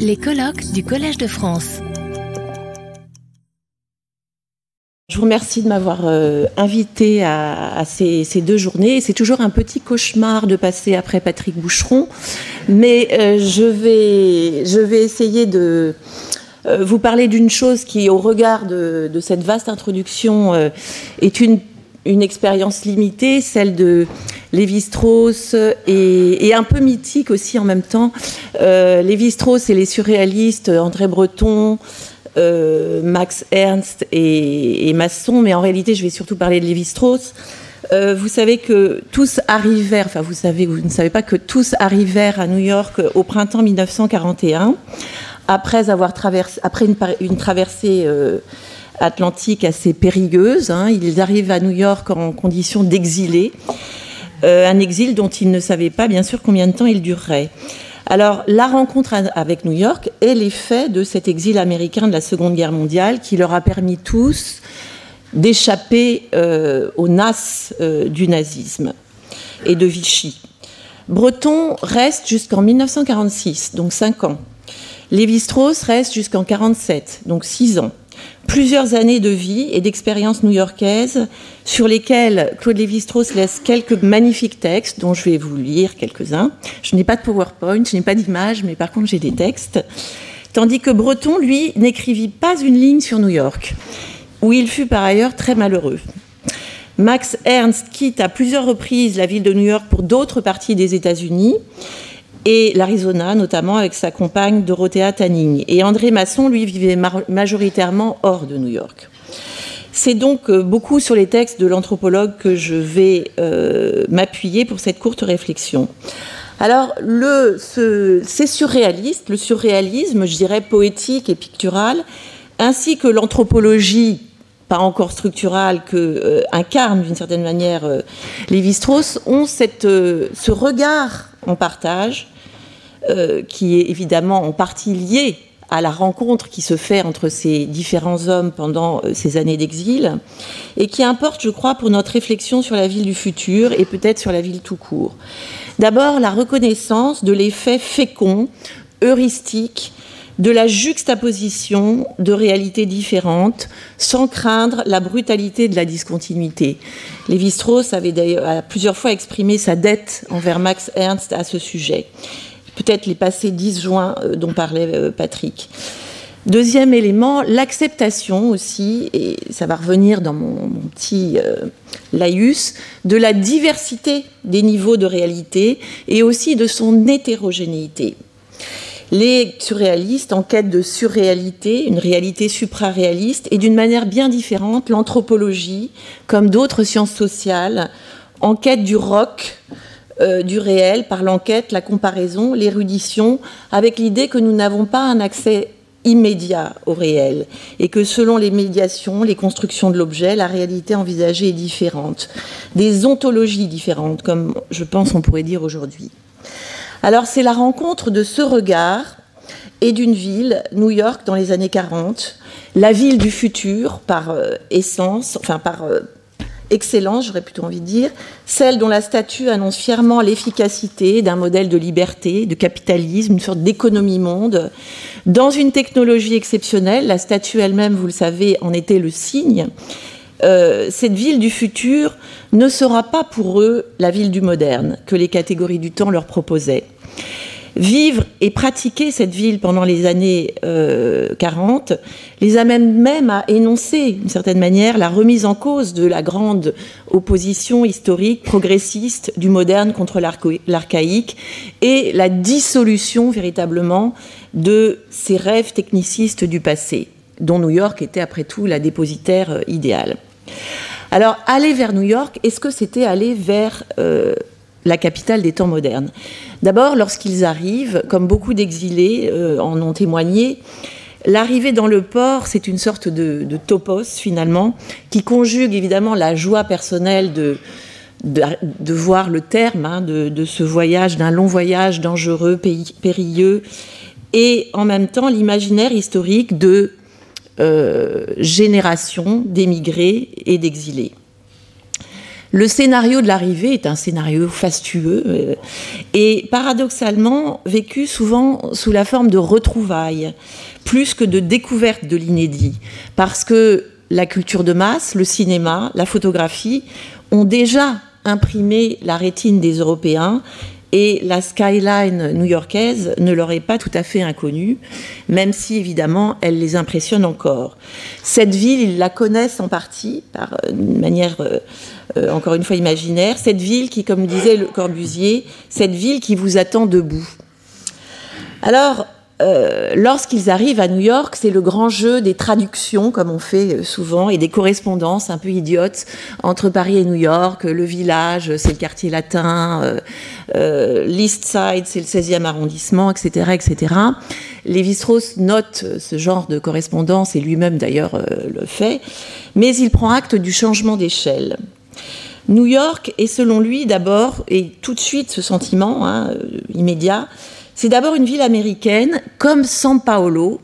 Les colloques du Collège de France. Je vous remercie de m'avoir euh, invité à, ces, deux journées. C'est toujours un petit cauchemar de passer après Patrick Boucheron, mais euh, je, vais, je vais essayer de euh, vous parler d'une chose qui, au regard de, cette vaste introduction, est une, une expérience limitée, celle de Lévi-Strauss et, un peu mythique aussi en même temps. Lévi-Strauss et les surréalistes, André Breton, euh, Max Ernst et, Masson, mais en réalité, je vais surtout parler de Lévi-Strauss. Euh, vous savez que tous arrivèrent, enfin vous savez, vous ne savez pas que tous arrivèrent à New York au printemps 1941, après avoir traversé, après une, traversée euh, atlantique assez périlleuse. Hein. ils arrivent à New York en condition d'exilés, un exil dont ils ne savaient pas bien sûr combien de temps il durerait. Alors, la rencontre avec New York est l'effet de cet exil américain de la Seconde Guerre mondiale qui leur a permis tous d'échapper euh, aux nasses euh, du nazisme et de Vichy. Breton reste jusqu'en 1946, donc 5 ans. Lévi-Strauss reste jusqu'en 47, donc 6 ans plusieurs années de vie et d'expérience new-yorkaise sur lesquelles Claude Lévi-Strauss laisse quelques magnifiques textes dont je vais vous lire quelques-uns. Je n'ai pas de PowerPoint, je n'ai pas d'image, mais par contre j'ai des textes. Tandis que Breton, lui, n'écrivit pas une ligne sur New York, où il fut par ailleurs très malheureux. Max Ernst quitte à plusieurs reprises la ville de New York pour d'autres parties des États-Unis et l'Arizona, notamment avec sa compagne Dorothea Tanning. Et André Masson, lui, vivait majoritairement hors de New York. C'est donc euh, beaucoup sur les textes de l'anthropologue que je vais euh, m'appuyer pour cette courte réflexion. Alors, c'est surréaliste, le surréalisme, je dirais poétique et pictural, ainsi que l'anthropologie, pas encore structurale, que euh, incarne d'une certaine manière Lévi-Strauss, ont ce regard en partage euh, qui est évidemment en partie lié à la rencontre qui se fait entre ces différents hommes pendant euh, ces années d'exil, et qui importe, je crois, pour notre réflexion sur la ville du futur et peut-être sur la ville tout court. D'abord, la reconnaissance de l'effet fécond, heuristique, de la juxtaposition de réalités différentes, sans craindre la brutalité de la discontinuité. Lévi-Strauss avait d'ailleurs plusieurs fois exprimé sa dette envers Max Ernst à ce sujet peut-être les passés 10 juin euh, dont parlait euh, Patrick. Deuxième élément, l'acceptation aussi, et ça va revenir dans mon, petit euh, laïus, de la diversité des niveaux de réalité et aussi de son hétérogénéité. Les surréalistes en quête de surréalité, une réalité supraréaliste, et d'une manière bien différente, l'anthropologie, comme d'autres sciences sociales, en quête du rock, euh, du réel par l'enquête, la comparaison, l'érudition, avec l'idée que nous n'avons pas un accès immédiat au réel et que selon les médiations, les constructions de l'objet, la réalité envisagée est différente. Des ontologies différentes, comme je pense on pourrait dire aujourd'hui. Alors c'est la rencontre de ce regard et d'une ville, New York dans les années 40, la ville du futur par euh, essence, enfin par, euh, excellence, j'aurais plutôt envie de dire, celle dont la statue annonce fièrement l'efficacité d'un modèle de liberté, de capitalisme, une sorte d'économie monde. Dans une technologie exceptionnelle, la statue elle-même, vous le savez, en était le signe. Euh, cette ville du futur ne sera pas pour eux la ville du moderne que les catégories du temps leur proposaient. Vivre et pratiquer cette ville pendant les années 40 euh, les amène même à énoncer, d'une certaine manière, la remise en cause de la grande opposition historique, progressiste, du moderne contre l'archaïque, et la dissolution véritablement de ces rêves technicistes du passé, dont New York était après tout la dépositaire euh, idéale. Alors, aller vers New York, est-ce que c'était aller vers euh, la capitale des temps modernes. D'abord, lorsqu'ils arrivent, comme beaucoup d'exilés euh, en ont témoigné, l'arrivée dans le port, c'est une sorte de, topos finalement, qui conjugue évidemment la joie personnelle de, de, voir le terme hein, de, ce voyage, d'un long voyage dangereux, périlleux, et en même temps l'imaginaire historique de euh, générations d'émigrés et d'exilés. Le scénario de l'arrivée est un scénario fastueux euh, et paradoxalement vécu souvent sous la forme de retrouvailles, plus que de découverte de l'inédit, parce que la culture de masse, le cinéma, la photographie ont déjà imprimé la rétine des Européens et la skyline new-yorkaise ne leur est pas tout à fait inconnue, même si évidemment elle les impressionne encore. Cette ville, ils la connaissent en partie, par une manière euh, encore une fois imaginaire, cette ville qui, comme disait le Corbusier, cette ville qui vous attend debout. Alors, euh, lorsqu'ils arrivent à New York, c'est le grand jeu des traductions, comme on fait euh, souvent, et des correspondances un peu idiotes entre Paris et New York. Le village, c'est le quartier latin, euh, l'East Side, c'est le 16e arrondissement, etc., etc. Lévi-Strauss note ce genre de correspondance, et lui-même d'ailleurs le fait, mais il prend acte du changement d'échelle. New York est selon lui d'abord, et tout de suite ce sentiment hein, immédiat, c'est d'abord une ville américaine comme San Paolo,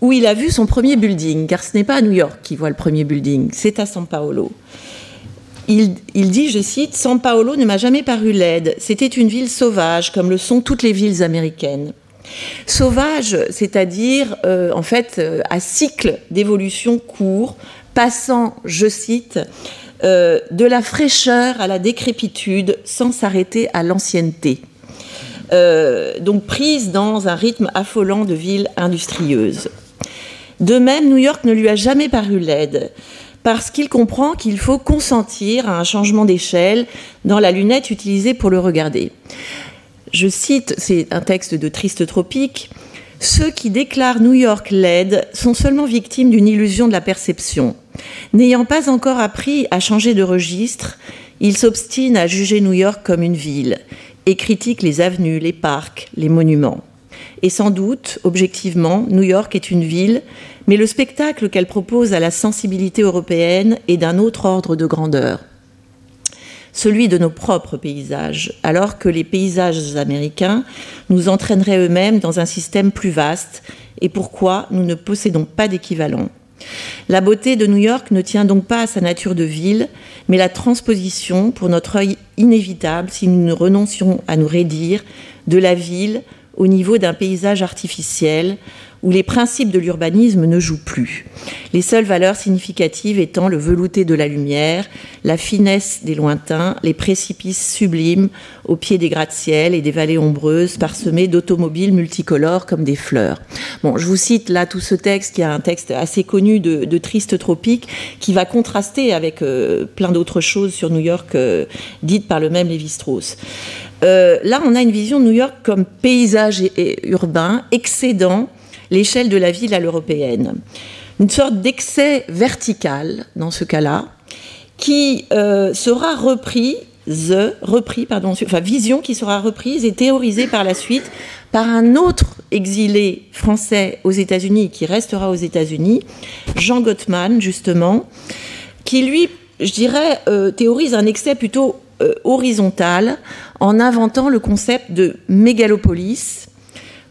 où il a vu son premier building, car ce n'est pas à New York qu'il voit le premier building, c'est à San Paolo. Il, dit, je cite, San Paolo ne m'a jamais paru laide, c'était une ville sauvage, comme le sont toutes les villes américaines. Sauvage, c'est-à-dire, euh, en fait, euh, à cycle d'évolution court, passant, je cite, euh, de la fraîcheur à la décrépitude sans s'arrêter à l'ancienneté. Euh, donc prise dans un rythme affolant de ville industrieuse. De même, New York ne lui a jamais paru laide, parce qu'il comprend qu'il faut consentir à un changement d'échelle dans la lunette utilisée pour le regarder. Je cite, c'est un texte de Triste Tropique, ceux qui déclarent New York laide sont seulement victimes d'une illusion de la perception. N'ayant pas encore appris à changer de registre, ils s'obstinent à juger New York comme une ville et critique les avenues, les parcs, les monuments. Et sans doute, objectivement, New York est une ville, mais le spectacle qu'elle propose à la sensibilité européenne est d'un autre ordre de grandeur, celui de nos propres paysages, alors que les paysages américains nous entraîneraient eux-mêmes dans un système plus vaste, et pourquoi nous ne possédons pas d'équivalent. La beauté de New York ne tient donc pas à sa nature de ville, mais la transposition, pour notre œil inévitable, si nous ne renoncions à nous raidir, de la ville au niveau d'un paysage artificiel, où les principes de l'urbanisme ne jouent plus. Les seules valeurs significatives étant le velouté de la lumière, la finesse des lointains, les précipices sublimes au pied des gratte-ciels et des vallées ombreuses parsemées d'automobiles multicolores comme des fleurs. Bon, je vous cite là tout ce texte qui est un texte assez connu de, Triste Tropique qui va contraster avec euh, plein d'autres choses sur New York euh, dites par le même Lévi-Strauss. Euh, là, on a une vision de New York comme paysage urbain excédant l'échelle de la ville à l'européenne. Une sorte d'excès vertical, dans ce cas-là, qui euh, sera repris, repris, pardon, enfin vision qui sera reprise et théorisée par la suite par un autre exilé français aux États-Unis qui restera aux États-Unis, Jean Gottman justement, qui lui, je dirais, euh, théorise un excès plutôt euh, horizontal en inventant le concept de mégalopolis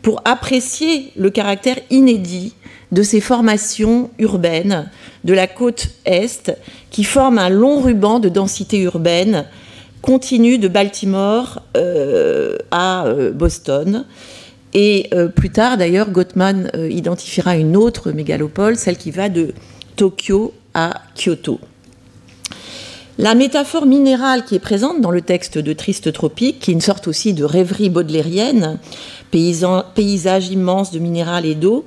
pour apprécier le caractère inédit de ces formations urbaines de la côte Est qui forment un long ruban de densité urbaine continue de Baltimore euh, à euh, Boston. Et euh, plus tard, d'ailleurs, Gottman identifiera une autre mégalopole, celle qui va de Tokyo à Kyoto. La métaphore minérale qui est présente dans le texte de Triste Tropique, qui est une sorte aussi de rêverie baudelairienne, paysage immense de minéral et d'eau,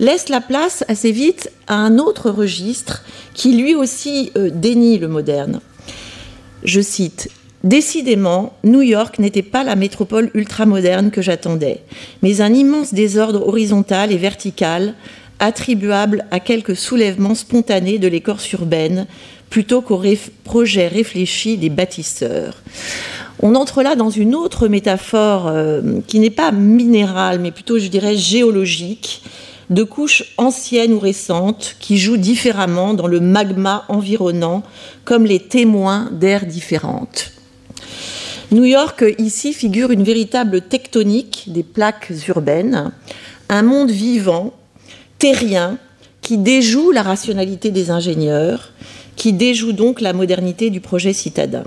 laisse la place assez vite à un autre registre qui lui aussi euh, dénie le moderne. Je cite Décidément, New York n'était pas la métropole ultramoderne que j'attendais, mais un immense désordre horizontal et vertical attribuable à quelques soulèvements spontanés de l'écorce urbaine plutôt qu'au projet réfléchi des bâtisseurs. On entre là dans une autre métaphore euh, qui n'est pas minérale, mais plutôt, je dirais, géologique, de couches anciennes ou récentes qui jouent différemment dans le magma environnant, comme les témoins d'aires différentes. New York, ici, figure une véritable tectonique des plaques urbaines, un monde vivant, terrien, qui déjoue la rationalité des ingénieurs, qui déjoue donc la modernité du projet citadin.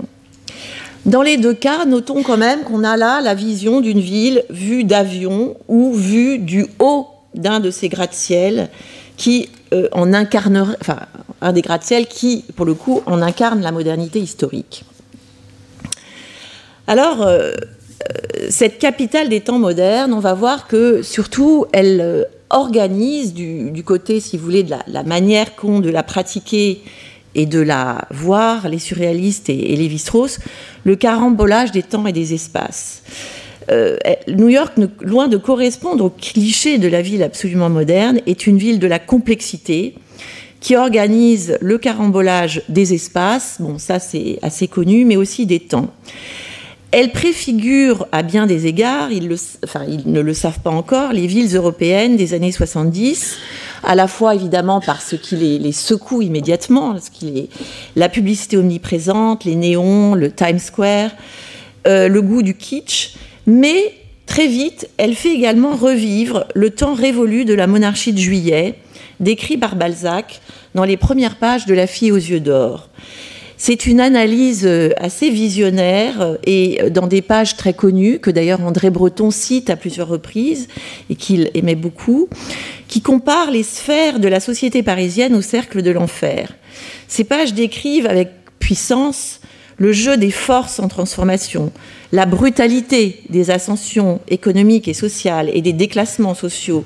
Dans les deux cas, notons quand même qu'on a là la vision d'une ville vue d'avion ou vue du haut d'un de ces gratte-ciel qui euh, en incarnerait, enfin, un des gratte-ciel qui, pour le coup, en incarne la modernité historique. Alors, euh, euh, cette capitale des temps modernes, on va voir que surtout, elle organise du, côté, si vous voulez, de la, manière qu'ont de la pratiquer et de la voir, les surréalistes et, et les Strauss, le carambolage des temps et des espaces. Euh, New York, loin de correspondre au cliché de la ville absolument moderne, est une ville de la complexité qui organise le carambolage des espaces, bon ça c'est assez connu, mais aussi des temps. Elle préfigure à bien des égards, ils, ne le savent pas encore, les villes européennes des années 70, à la fois évidemment par ce qui les, secoue immédiatement, la publicité omniprésente, les néons, le Times Square, euh, le goût du kitsch, mais très vite, elle fait également revivre le temps révolu de la monarchie de juillet, décrit par Balzac dans les premières pages de La fille aux yeux d'or. C'est une analyse euh, assez visionnaire euh, et euh, dans des pages très connues, que d'ailleurs André Breton cite à plusieurs reprises et qu'il aimait beaucoup, qui compare les sphères de la société parisienne au cercle de l'enfer. Ces pages décrivent avec puissance le jeu des forces en transformation, la brutalité des ascensions économiques et sociales et des déclassements sociaux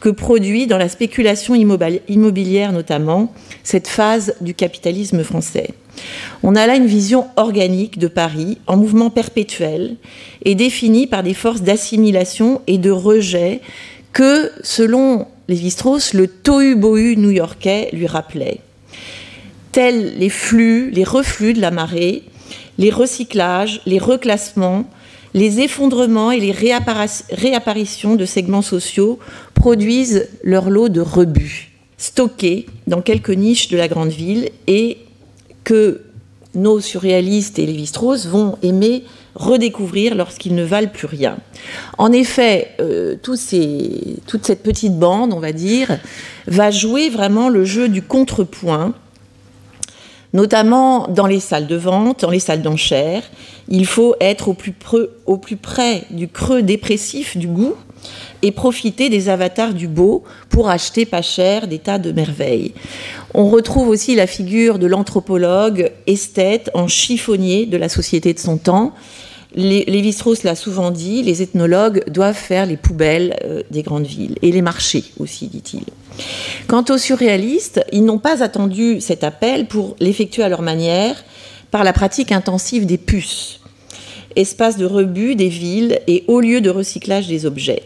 que produit dans la spéculation immobilière notamment cette phase du capitalisme français. On a là une vision organique de Paris en mouvement perpétuel et définie par des forces d'assimilation et de rejet que, selon Lévi-Strauss, le tohu-bohu new-yorkais lui rappelait. Tels les flux, les reflux de la marée, les recyclages, les reclassements, les effondrements et les réapparitions de segments sociaux produisent leur lot de rebuts, stockés dans quelques niches de la grande ville et que nos surréalistes et Lévi-Strauss vont aimer redécouvrir lorsqu'ils ne valent plus rien. En effet, euh, toute cette petite bande, on va dire, va jouer vraiment le jeu du contrepoint notamment dans les salles de vente, dans les salles d'enchères. Il faut être au plus, au plus près du creux dépressif du goût et profiter des avatars du beau pour acheter pas cher des tas de merveilles. On retrouve aussi la figure de l'anthropologue esthète en chiffonnier de la société de son temps. Lévi-Strauss l'a souvent dit, les ethnologues doivent faire les poubelles euh, des grandes villes et les marchés aussi, dit-il. Quant aux surréalistes, ils n'ont pas attendu cet appel pour l'effectuer à leur manière par la pratique intensive des puces, espace de rebut des villes et haut lieu de recyclage des objets.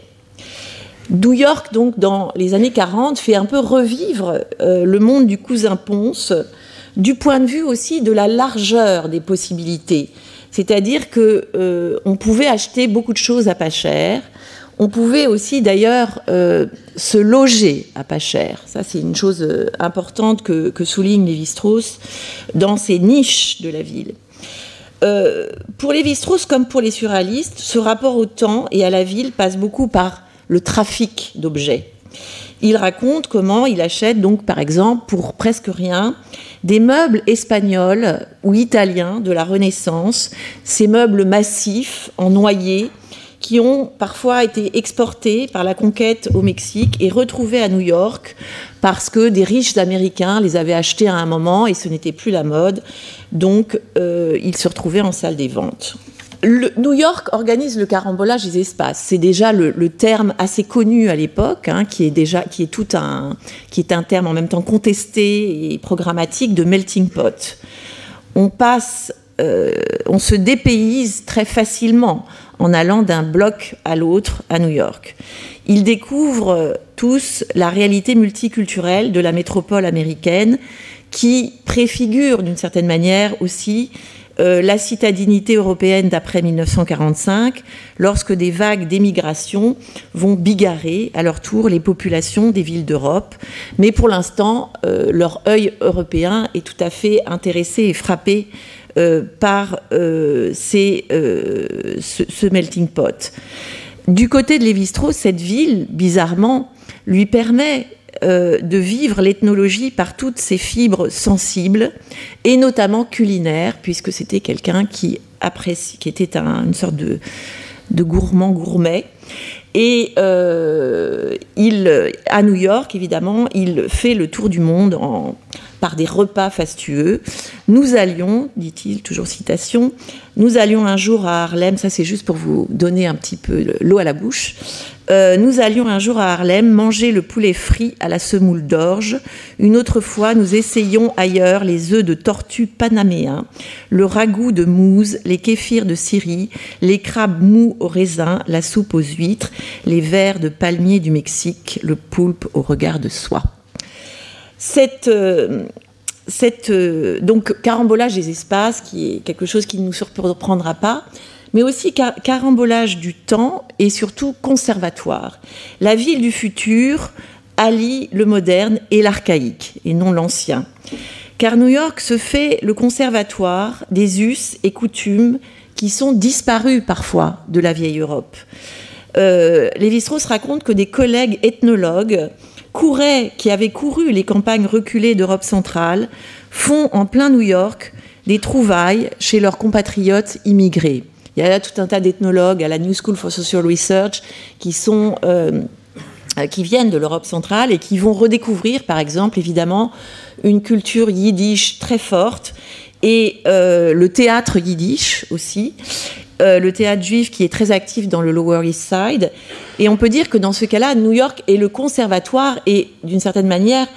New York, donc, dans les années 40, fait un peu revivre euh, le monde du cousin Ponce, du point de vue aussi de la largeur des possibilités. C'est-à-dire qu'on euh, pouvait acheter beaucoup de choses à pas cher, on pouvait aussi d'ailleurs euh, se loger à pas cher. Ça, c'est une chose importante que, souligne Lévi-Strauss dans ces niches de la ville. Pour Lévi-Strauss, comme pour les surréalistes, ce rapport au temps et à la ville passe beaucoup par le trafic d'objets. Il raconte comment il achète donc, par exemple, pour presque rien, des meubles espagnols ou italiens de la Renaissance, ces meubles massifs en noyer qui ont parfois été exportés par la conquête au Mexique et retrouvés à New York parce que des riches Américains les avaient achetés à un moment et ce n'était plus la mode. Donc, euh, ils se retrouvaient en salle des ventes. New York organise le carambolage des espaces. C'est déjà le, terme assez connu à l'époque, hein, qui est déjà qui est tout un qui est un terme en même temps contesté et programmatique de melting pot. On passe, euh, on se dépayse très facilement en allant d'un bloc à l'autre à New York. Ils découvrent tous la réalité multiculturelle de la métropole américaine qui préfigure d'une certaine manière aussi euh, la citadinité européenne d'après 1945, lorsque des vagues d'émigration vont bigarrer à leur tour les populations des villes d'Europe. Mais pour l'instant, euh, leur œil européen est tout à fait intéressé et frappé euh, par ce, melting pot. Du côté de Lévi-Strauss, cette ville, bizarrement, lui permet euh, de vivre l'ethnologie par toutes ses fibres sensibles, et notamment culinaires, puisque c'était quelqu'un qui qui était une sorte de, de gourmand gourmet. Et euh, il, à New York, évidemment, il fait le tour du monde en, par des repas fastueux. Nous allions, dit-il, toujours citation, nous allions un jour à Harlem, ça c'est juste pour vous donner un petit peu l'eau à la bouche, euh, nous allions un jour à Harlem manger le poulet frit à la semoule d'orge. Une autre fois, nous essayions ailleurs les œufs de tortue panaméens, le ragoût de mousse, les kéfirs de Syrie, les crabes mous au raisin, la soupe aux huîtres, les vers de palmier du Mexique, le poulpe au regard de soie. Cette, euh, euh, donc carambolage des espaces, qui est quelque chose qui ne nous surprendra pas, mais aussi carambolage du temps et surtout conservatoire. La ville du futur allie le moderne et l'archaïque, et non l'ancien. Car New York se fait le conservatoire des us et coutumes qui sont disparus parfois de la vieille Europe. Euh, Lévi-Strauss raconte que des collègues ethnologues couraient, qui avaient couru les campagnes reculées d'Europe centrale, font en plein New York des trouvailles chez leurs compatriotes immigrés. Il y a tout un tas d'ethnologues à la New School for Social Research qui sont euh, qui viennent de l'Europe centrale et qui vont redécouvrir, par exemple, évidemment, une culture yiddish très forte et euh, le théâtre yiddish aussi, euh, le théâtre juif qui est très actif dans le Lower East Side. Et on peut dire que dans ce cas-là, New York est le conservatoire et d'une certaine manière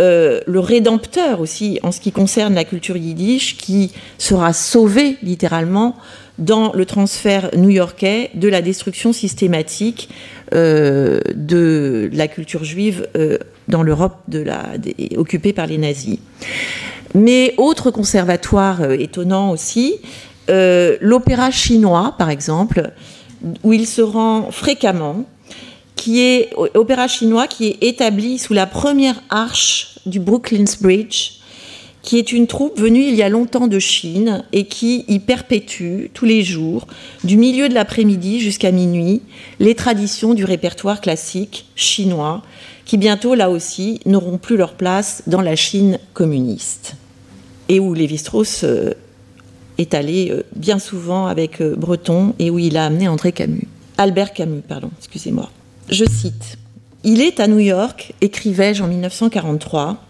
le rédempteur aussi en ce qui concerne la culture yiddish qui sera sauvé littéralement dans le transfert new-yorkais de la destruction systématique euh, de la culture juive euh, dans l'Europe occupée par les nazis. Mais autre conservatoire euh, étonnant aussi, l'opéra chinois, par exemple, où il se rend fréquemment, qui est opéra chinois qui est établi sous la première arche du Brooklyn's Bridge qui est une troupe venue il y a longtemps de Chine et qui y perpétue tous les jours, du milieu de l'après-midi jusqu'à minuit, les traditions du répertoire classique chinois, qui bientôt, là aussi, n'auront plus leur place dans la Chine communiste. Et où Lévi-Strauss euh, est allé euh, bien souvent avec euh, Breton et où il a amené André Camus. Albert Camus, pardon, excusez-moi. Je cite Il est à New York, écrivais-je en 1943,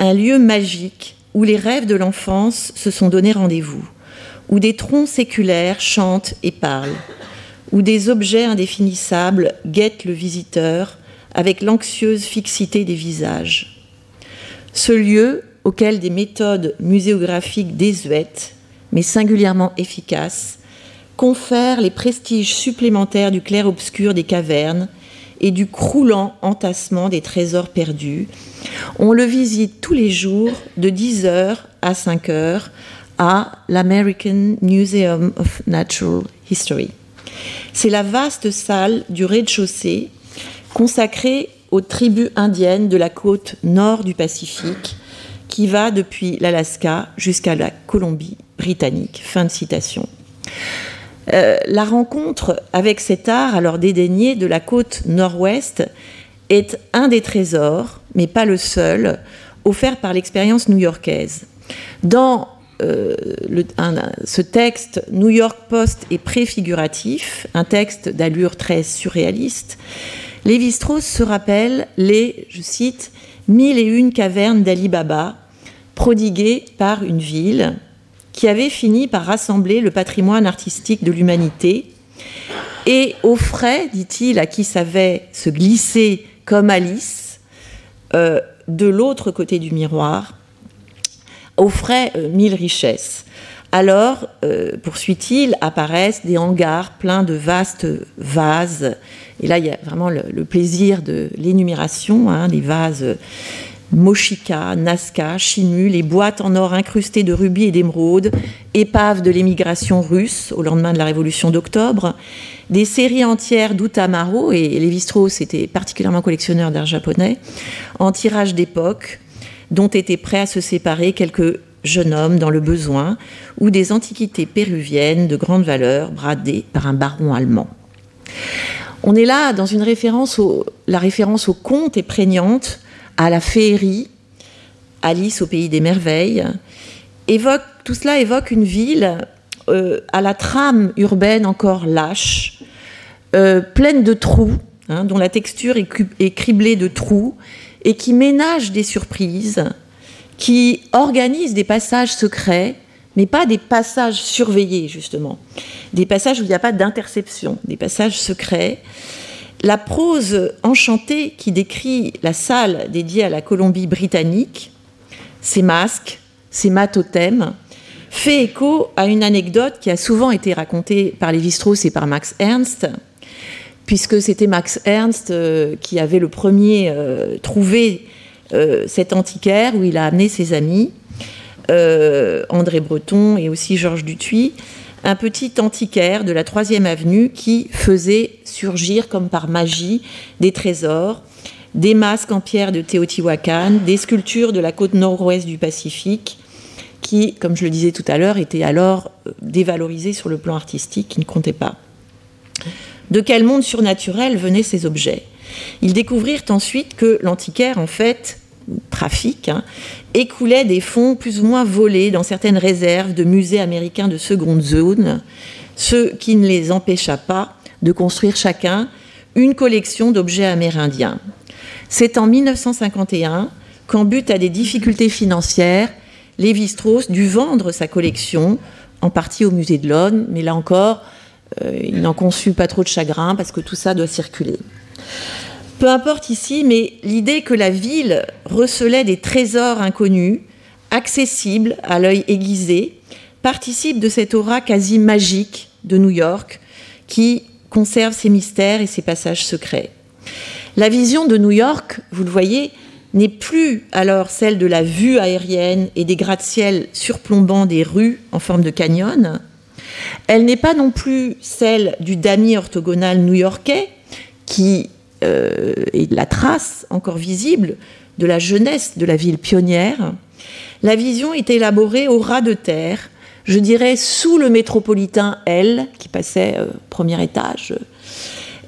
un lieu magique où les rêves de l'enfance se sont donné rendez-vous, où des troncs séculaires chantent et parlent, où des objets indéfinissables guettent le visiteur avec l'anxieuse fixité des visages. Ce lieu auquel des méthodes muséographiques désuètes, mais singulièrement efficaces, confèrent les prestiges supplémentaires du clair-obscur des cavernes et du croulant entassement des trésors perdus. On le visite tous les jours de 10h à 5h à l'American Museum of Natural History. C'est la vaste salle du rez-de-chaussée consacrée aux tribus indiennes de la côte nord du Pacifique qui va depuis l'Alaska jusqu'à la Colombie-Britannique. Fin de citation. Euh, la rencontre avec cet art, alors dédaigné de la côte nord-ouest, est un des trésors, mais pas le seul, offert par l'expérience new-yorkaise. Dans euh, ce texte, New York Post est préfiguratif, un texte d'allure très surréaliste. Lévi-Strauss se rappelle les, je cite, mille et une cavernes d'Ali Baba, prodiguées par une ville, qui avait fini par rassembler le patrimoine artistique de l'humanité et offrait, dit-il, à qui savait se glisser comme Alice euh, de l'autre côté du miroir, offrait euh, mille richesses. Alors, euh, poursuit-il, apparaissent des hangars pleins de vastes vases. Et là, il y a vraiment le, plaisir de l'énumération, hein, les vases Moshika, Nazca, Chimu, les boîtes en or incrustées de rubis et d'émeraudes, épaves de l'émigration russe au lendemain de la révolution d'octobre, des séries entières d'Utamaro, et Lévi-Strauss était particulièrement collectionneur d'art japonais, en tirage d'époque, dont étaient prêts à se séparer quelques jeunes hommes dans le besoin, ou des antiquités péruviennes de grande valeur bradées par un baron allemand. On est là dans une référence la référence au conte est prégnante, à la féerie, Alice au pays des merveilles. Évoque, tout cela évoque une ville euh, à la trame urbaine encore lâche, euh, pleine de trous, hein, dont la texture est, est, criblée de trous, et qui ménage des surprises, qui organise des passages secrets, mais pas des passages surveillés, justement. Des passages où il n'y a pas d'interception, des passages secrets. La prose enchantée qui décrit la salle dédiée à la Colombie-Britannique, ses masques, ses matothèmes, fait écho à une anecdote qui a souvent été racontée par Lévi-Strauss et par Max Ernst, puisque c'était Max Ernst euh, qui avait le premier euh, trouvé euh, cet antiquaire où il a amené ses amis, André Breton et aussi Georges Dutuy, un petit antiquaire de la troisième avenue qui faisait surgir comme par magie des trésors, des masques en pierre de Teotihuacan, des sculptures de la côte nord-ouest du Pacifique, qui, comme je le disais tout à l'heure, étaient alors euh, dévalorisés sur le plan artistique, qui ne comptait pas. De quel monde surnaturel venaient ces objets? Ils découvrirent ensuite que l'antiquaire, en fait, trafic, hein, écoulait des fonds plus ou moins volés dans certaines réserves de musées américains de seconde zone, ce qui ne les empêcha pas de construire chacun une collection d'objets amérindiens. C'est en 1951 qu'en but à des difficultés financières, Lévi-Strauss dut vendre sa collection, en partie au musée de l'Aune, mais là encore, euh, il n'en conçut pas trop de chagrin parce que tout ça doit circuler. Peu importe ici, mais l'idée que la ville recelait des trésors inconnus, accessibles à l'œil aiguisé, participe de cette aura quasi magique de New York qui conserve ses mystères et ses passages secrets. La vision de New York, vous le voyez, n'est plus alors celle de la vue aérienne et des gratte-ciel surplombant des rues en forme de canyon. Elle n'est pas non plus celle du damier orthogonal new-yorkais, qui euh, est la trace encore visible de la jeunesse de la ville pionnière. La vision est élaborée au ras de terre, je dirais sous le métropolitain L, qui passait euh, premier étage,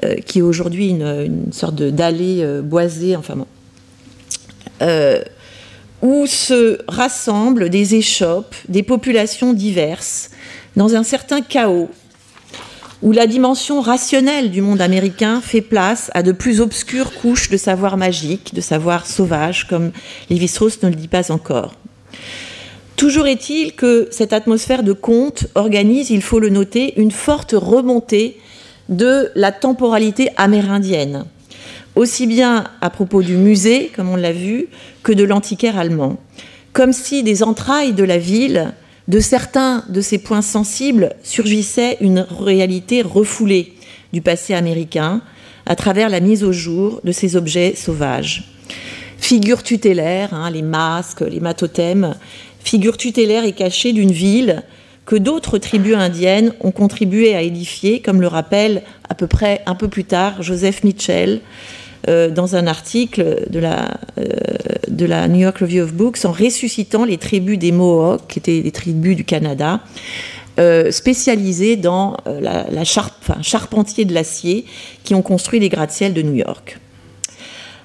euh, qui est aujourd'hui une, sorte d'allée boisée, enfin euh, où se rassemblent des échoppes, des populations diverses, dans un certain chaos, où la dimension rationnelle du monde américain fait place à de plus obscures couches de savoir magique, de savoir sauvage, comme Lévi-Strauss ne le dit pas encore. Toujours est-il que cette atmosphère de conte organise, il faut le noter, une forte remontée de la temporalité amérindienne aussi bien à propos du musée, comme on l'a vu, que de l'antiquaire allemand. Comme si des entrailles de la ville, de certains de ces points sensibles, surgissait une réalité refoulée du passé américain à travers la mise au jour de ces objets sauvages. Figure tutélaire, hein, les masques, les matothèmes, figure tutélaire et cachée d'une ville que d'autres tribus indiennes ont contribué à édifier, comme le rappelle à peu près un peu plus tard Joseph Mitchell euh, dans un article de la, euh, de la New York Review of Books en ressuscitant les tribus des Mohawks, qui étaient des tribus du Canada, euh, spécialisées dans la, la charpentier de l'acier, qui ont construit les gratte-ciel de New York.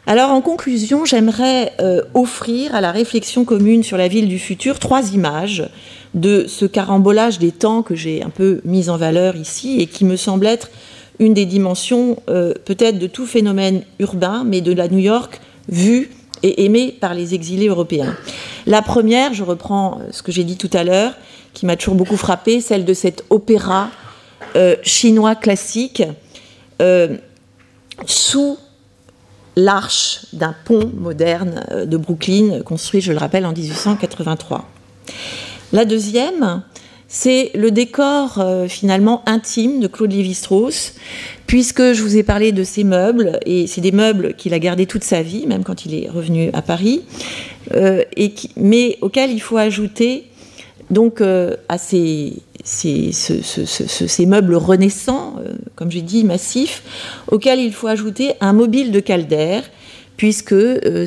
Alors en conclusion, j'aimerais offrir à la réflexion commune sur la ville du futur trois images de ce carambolage des temps que j'ai un peu mis en valeur ici et qui me semble être une des dimensions euh, peut-être de tout phénomène urbain, mais de la New York vue et aimée par les exilés européens. La première, je reprends euh, ce que j'ai dit tout à l'heure, qui m'a toujours beaucoup frappé, celle de cet opéra euh, chinois classique sous l'arche d'un pont moderne de Brooklyn, construit, je le rappelle, en 1883. La deuxième, c'est le décor euh, finalement intime de Claude Lévi-Strauss, puisque je vous ai parlé de ces meubles, et c'est des meubles qu'il a gardés toute sa vie, même quand il est revenu à Paris, euh, mais auxquels il faut ajouter donc euh, à ces, ces, ces, meubles renaissants, comme j'ai dit, massifs, auxquels il faut ajouter un mobile de Calder, puisque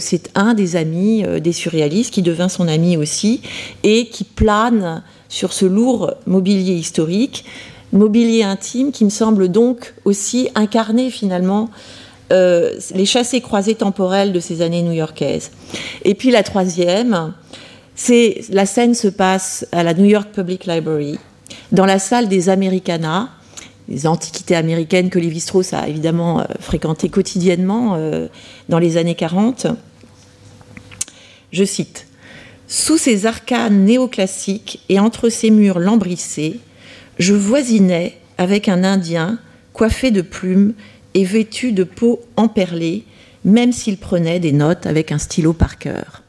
c'est un des amis des surréalistes qui devint son ami aussi, et qui plane sur ce lourd mobilier historique, mobilier intime qui me semble donc aussi incarner finalement euh, les chassés-croisés temporels de ces années new-yorkaises. Et puis la troisième, c'est la scène se passe à la New York Public Library, dans la salle des Americana, les antiquités américaines que Lévi-Strauss a évidemment euh, fréquentées quotidiennement euh, dans les années 40. Je cite Sous ces arcanes néoclassiques et entre ces murs lambrissés, je voisinais avec un Indien coiffé de plumes et vêtu de peau emperlée, même s'il prenait des notes avec un stylo par cœur.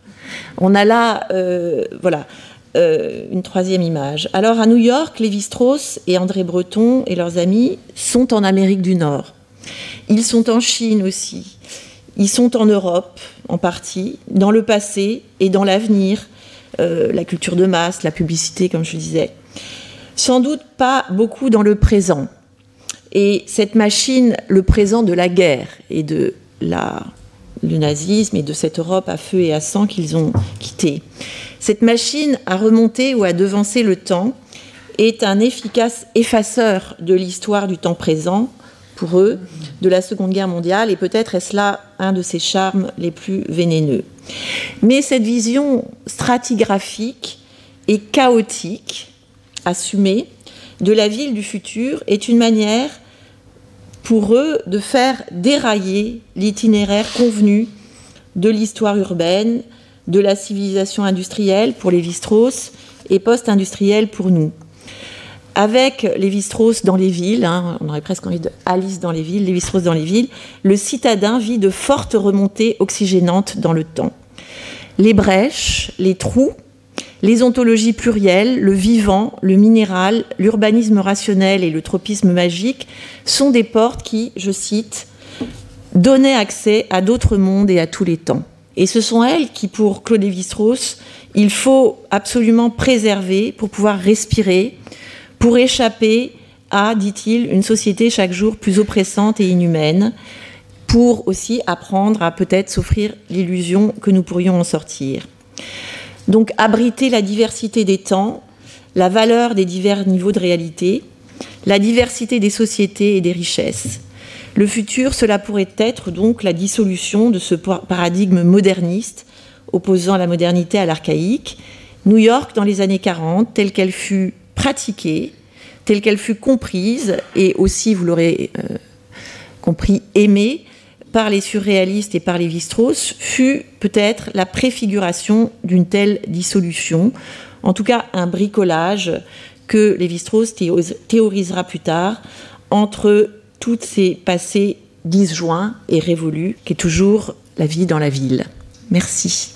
On a là, euh, voilà, euh, une troisième image. Alors à New York, Lévi-Strauss et André Breton et leurs amis sont en Amérique du Nord. Ils sont en Chine aussi. Ils sont en Europe, en partie, dans le passé et dans l'avenir, euh, la culture de masse, la publicité, comme je disais. Sans doute pas beaucoup dans le présent. Et cette machine, le présent de la guerre et de la, du nazisme et de cette Europe à feu et à sang qu'ils ont quittée. Cette machine à remonter ou à devancer le temps est un efficace effaceur de l'histoire du temps présent, pour eux, de la Seconde Guerre mondiale, et peut-être est-ce là un de ses charmes les plus vénéneux. Mais cette vision stratigraphique et chaotique, assumée, de la ville du futur est une manière pour eux de faire dérailler l'itinéraire convenu de l'histoire urbaine, de la civilisation industrielle pour les strauss et post-industrielle pour nous. Avec les strauss dans les villes, hein, on aurait presque envie de Alice dans les villes, les strauss dans les villes, le citadin vit de fortes remontées oxygénantes dans le temps. Les brèches, les trous, les ontologies plurielles, le vivant, le minéral, l'urbanisme rationnel et le tropisme magique sont des portes qui, je cite, donnaient accès à d'autres mondes et à tous les temps. Et ce sont elles qui, pour Claude Lévi-Strauss, il faut absolument préserver pour pouvoir respirer, pour échapper à, dit-il, une société chaque jour plus oppressante et inhumaine, pour aussi apprendre à peut-être s'offrir l'illusion que nous pourrions en sortir. Donc abriter la diversité des temps, la valeur des divers niveaux de réalité, la diversité des sociétés et des richesses. Le futur, cela pourrait être donc la dissolution de ce paradigme moderniste opposant la modernité à l'archaïque. New York dans les années 40, telle qu'elle fut pratiquée, telle qu'elle fut comprise et aussi, vous l'aurez euh, compris, aimée, par les surréalistes et par les strauss fut peut-être la préfiguration d'une telle dissolution, en tout cas un bricolage que Lévi-Strauss théorisera plus tard entre toutes ces passés disjoints et révolus, qui est toujours la vie dans la ville. Merci.